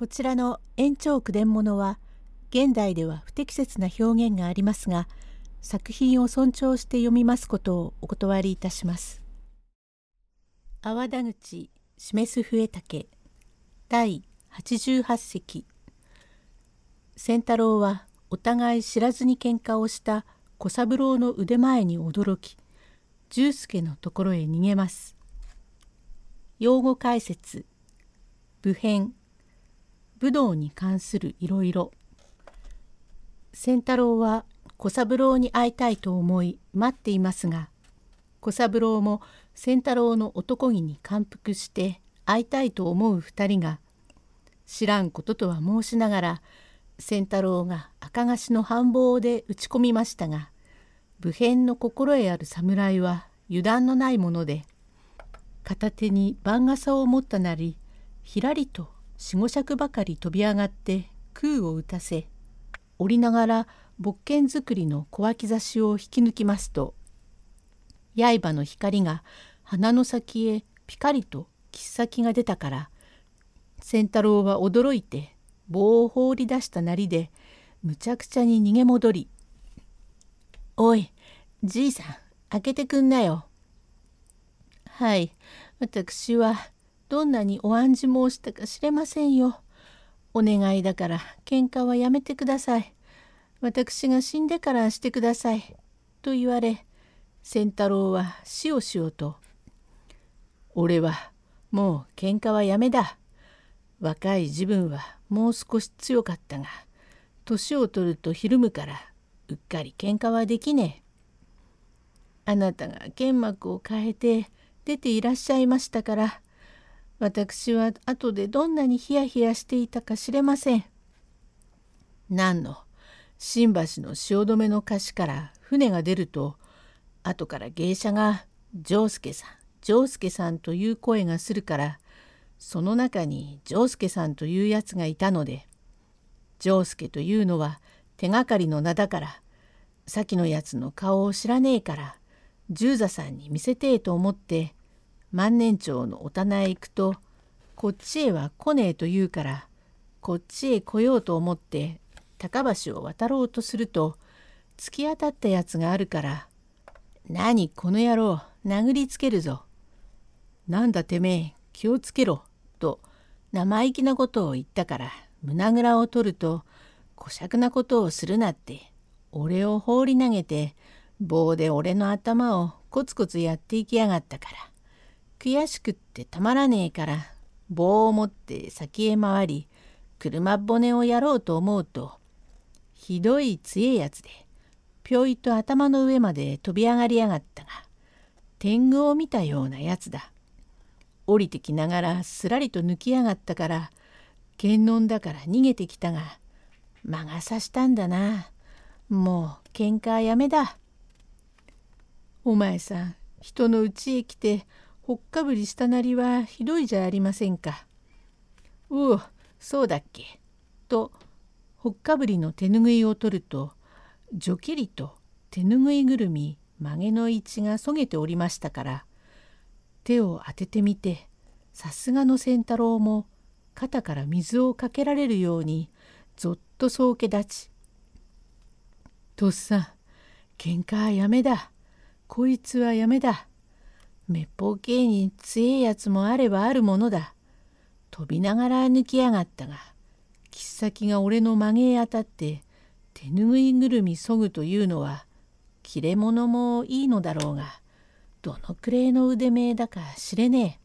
こちらの延長句伝物は現代では不適切な表現がありますが作品を尊重して読みますことをお断りいたします。阿波田口示す笛竹第88席仙太郎はお互い知らずに喧嘩をした小三郎の腕前に驚き重助のところへ逃げます。用語解説部編武道に関するいろいろ。仙太郎は小三郎に会いたいと思い待っていますが小三郎も仙太郎の男気に感服して会いたいと思う二人が知らんこととは申しながら仙太郎が赤菓子の繁忙で打ち込みましたが武変の心得ある侍は油断のないもので片手に番傘を持ったなりひらりと四五尺ばかり飛び上がって空を打たせ降りながら木剣作りの小脇差しを引き抜きますと刃の光が鼻の先へピカリと切っ先が出たから仙太郎は驚いて棒を放り出したなりでむちゃくちゃに逃げ戻り「おいじいさん開けてくんなよ」はい私はどんなにお案じ申したか知れませんよ。お願いだから喧嘩はやめてください。私が死んでからしてください。と言われ仙太郎はしおしおと「俺はもう喧嘩はやめだ。若い自分はもう少し強かったが年を取るとひるむからうっかり喧嘩はできねえ。あなたが剣幕を変えて出ていらっしゃいましたから私は後でどんなにヒヤヒヤしていたか知れません。何の新橋の汐留の河岸から船が出ると後から芸者が「丈介さん丈介さん」という声がするからその中に丈介さんというやつがいたので丈介というのは手がかりの名だから先のやつの顔を知らねえから十座さんに見せてえと思って万年町のお棚へ行くとこっちへは来ねえと言うからこっちへ来ようと思って高橋を渡ろうとすると突き当たったやつがあるから「何この野郎殴りつけるぞ」「なんだてめえ気をつけろ」と生意気なことを言ったから胸ぐらを取ると「こしゃくなことをするな」って俺を放り投げて棒で俺の頭をコツコツやっていきやがったから。悔しくってたまらねえから棒を持って先へ回り車骨をやろうと思うとひどい強えやつでぴょいと頭の上まで飛び上がりやがったが天狗を見たようなやつだ。降りてきながらすらりと抜きやがったから検問だから逃げてきたが魔が差したんだな。もう喧嘩やめだ。お前さん人の家へ来てほっかぶりしたなりはひどいじゃありませんか。うおそうだっけ。とほっかぶりの手ぬぐいを取るとじょきりと手ぬぐいぐるみ曲げの位置がそげておりましたから手を当ててみてさすがの仙太郎も肩から水をかけられるようにぞっとそうけ立ち「とっさん喧嘩はやめだこいつはやめだ滅法系に強えやつもあればあるものだ。飛びながら抜きやがったが切っ先が俺の曲げへ当たって手ぬぐいぐるみそぐというのは切れ者もいいのだろうがどのくれいの腕前だか知れね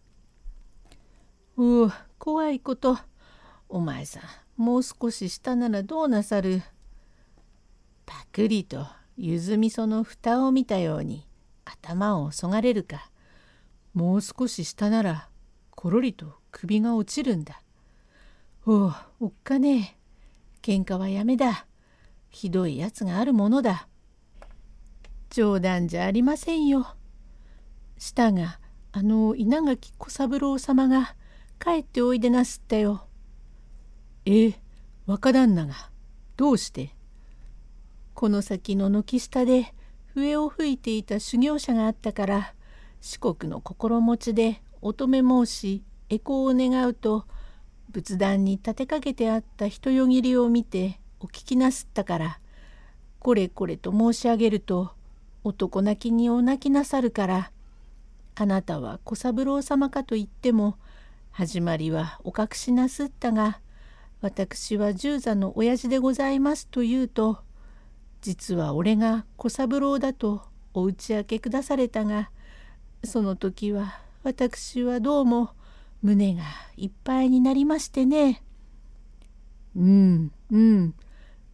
え。うう怖いことお前さんもう少し下ならどうなさるパクリとゆずみその蓋を見たように頭をそがれるか。もう少し下ならころりと首が落ちるんだ。おうおっかねえ喧嘩はやめだ。ひどいやつがあるものだ。冗談じゃありませんよ。したがあの稲垣小三郎様が帰っておいでなすったよ。ええ若旦那がどうして？この先の軒下で笛を吹いていた修行者があったから四国の心持ちで乙女申し恵光を願うと仏壇に立てかけてあった人よぎりを見てお聞きなすったからこれこれと申し上げると男泣きにお泣きなさるからあなたは小三郎様かと言っても始まりはお隠しなすったが私は十座の親父でございますと言うと実は俺が小三郎だとお打ち明けくだされたがその時は私はどうも胸がいっぱいになりましてね。うんうん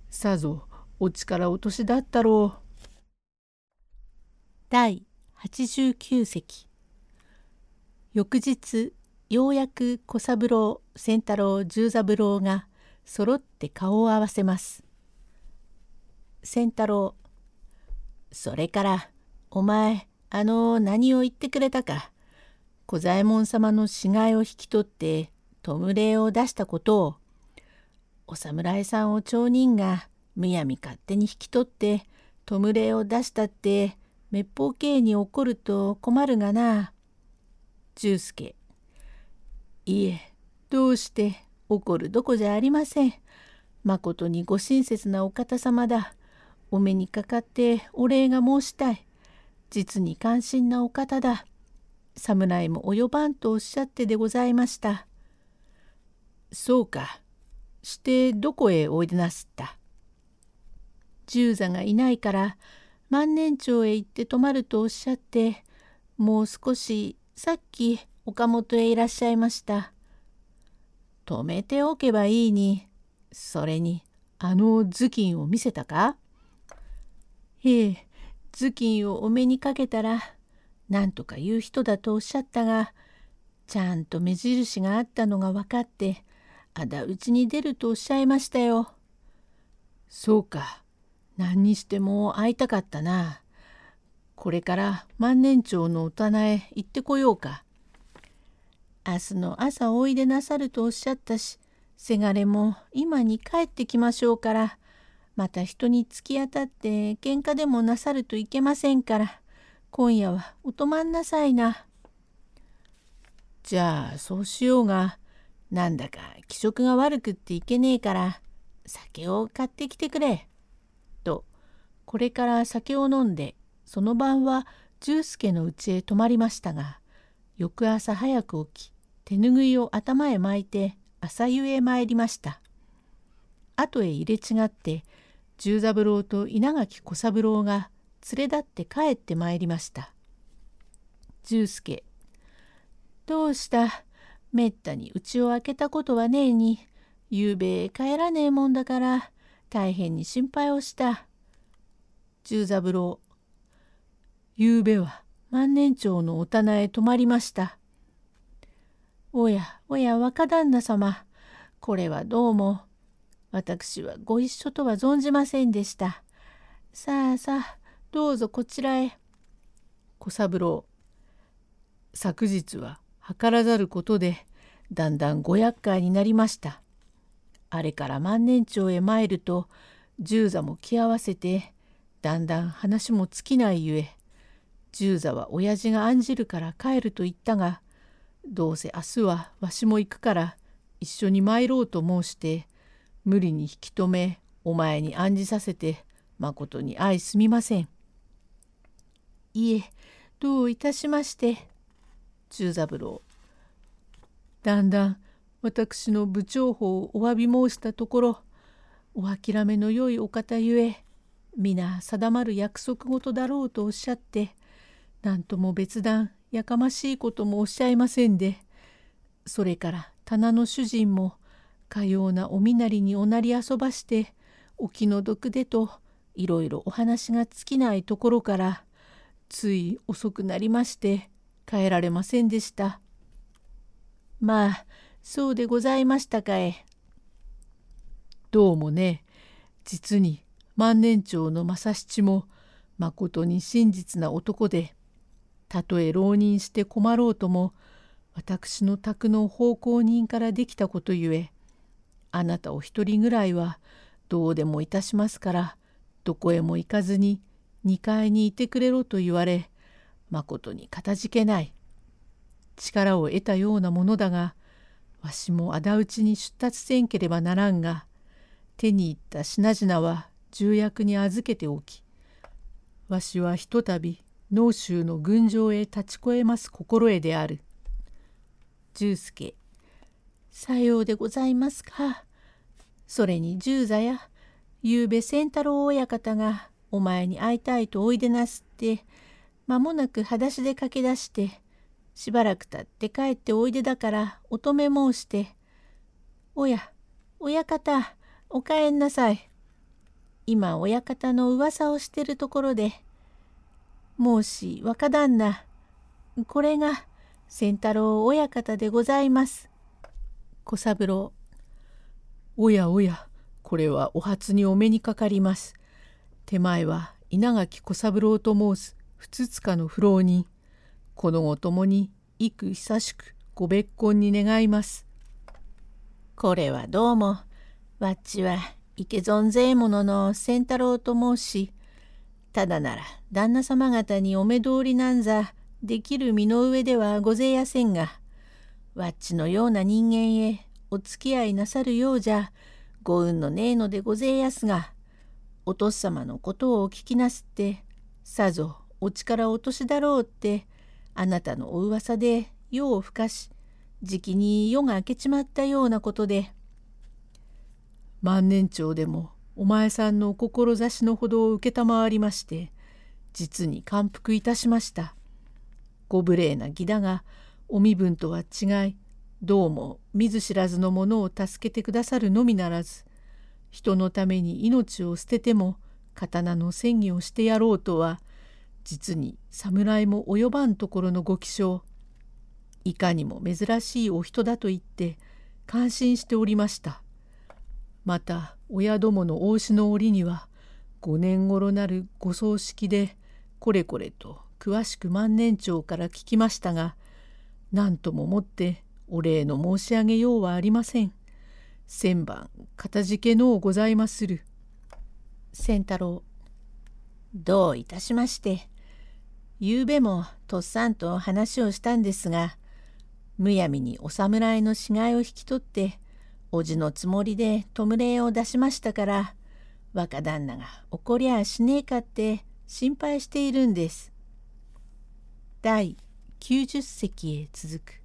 さぞお力落としだったろう。第89席翌日ようやく小三郎仙太郎十三郎が揃って顔を合わせます。仙太郎それからお前あの何を言ってくれたか小左衛門様の死骸を引き取って弔いを出したことをお侍さんを町人がむやみ勝手に引き取って弔いを出したって滅法刑に怒ると困るがな。十助いえどうして怒るどこじゃありません。まことにご親切なお方様だ。お目にかかってお礼が申したい。実に関心なお方だ。侍も及ばんとおっしゃってでございました。そうか。してどこへおいでなすった？十座がいないから万年町へ行って泊まるとおっしゃってもう少しさっき岡本へいらっしゃいました。止めておけばいいにそれにあの頭巾を見せたか？ええ頭巾をお目にかけたら何とか言う人だとおっしゃったがちゃんと目印があったのが分かって仇討ちに出るとおっしゃいましたよ。そうか何にしても会いたかったな。これから万年町のお棚へ行ってこようか。明日の朝おいでなさるとおっしゃったしせがれも今に帰ってきましょうからまた人に突き当たって喧嘩でもなさるといけませんから今夜はお泊まんなさいな。じゃあそうしようがなんだか気色が悪くっていけねえから酒を買ってきてくれ。とこれから酒を飲んでその晩は十助の家へ泊まりましたが翌朝早く起き手ぬぐいを頭へ巻いて朝湯へ参りました。後へ入れ違って十三郎と稲垣小三郎が連れ立って帰ってまいりました。十助どうした？めったに家を開けたことはねえにゆうべ帰らねえもんだから大変に心配をした。十三郎ゆうべは万年町のお棚へ泊まりました。おやおや若旦那様これはどうも私はご一緒とは存じませんでした。さあさあどうぞこちらへ。小三郎昨日は図らざることでだんだんご厄介になりました。あれから万年町へ参ると十座も気合わせてだんだん話も尽きないゆえ十座は親父が案じるから帰ると言ったがどうせ明日はわしも行くから一緒に参ろうと申して無理に引き止めお前に案じさせてまことに相すみません。いえどういたしまして中三郎だんだん私の部長法をお詫び申したところお諦めのよいお方ゆえ皆定まる約束事だろうとおっしゃって何とも別段やかましいこともおっしゃいませんでそれから棚の主人もかようなお身なりにおなり遊ばしてお気の毒でといろいろお話が尽きないところからつい遅くなりまして帰られませんでした。まあそうでございましたかえ。どうもね実に万年長の正七もまことに真実な男でたとえ浪人して困ろうとも私の宅の奉公人からできたことゆえあなたお一人ぐらいはどうでもいたしますからどこへも行かずに2階にいてくれろと言われまことにかたじけない力を得たようなものだがわしも仇討ちに出立せんければならんが手に入った品々は重役に預けておきわしはひとたび農州の軍場へ立ち越えます心得である。十助さようでございますか。それに十座やゆうべ仙太郎親方がお前に会いたいとおいでなすって間もなく裸足で駆け出してしばらくたって帰っておいでだから乙女申して「おや親方お帰んなさい。今親方の噂をしてるところで申し若旦那これが仙太郎親方でございます。小三郎おやおやこれはお初にお目にかかります。手前は稲垣小三郎と申すふつつかの不老人この後ともに幾久しくご別婚に願います。これはどうもわっちは池存ぜえ者の仙太郎と申しただなら旦那様方にお目通りなんざできる身の上ではごぜやせんがわっちのような人間へお付き合いなさるようじゃご運のねえのでごぜえやすがお父様のことをお聞きなすってさぞお力落としだろうってあなたのお噂で夜をふかしじきに夜が明けちまったようなことで万年長でもお前さんのお志のほどを承りまして実に感服いたしました。ご無礼な義だがお身分とは違いどうも見ず知らずの者を助けてくださるのみならず人のために命を捨てても刀の戦技をしてやろうとは実に侍も及ばんところのご気性いかにも珍しいお人だと言って感心しておりました。また親どもの大志の折には5年頃なるご葬式でこれこれと詳しく万年長から聞きましたが何とももってお礼の申し上げようはありません。千番かたじけのうございまする。仙太郎どういたしましてゆうべもとっさんと話をしたんですがむやみにお侍の死骸を引き取っておじのつもりで弔いを出しましたから若旦那が怒りゃしねえかって心配しているんです。第90席へ続く。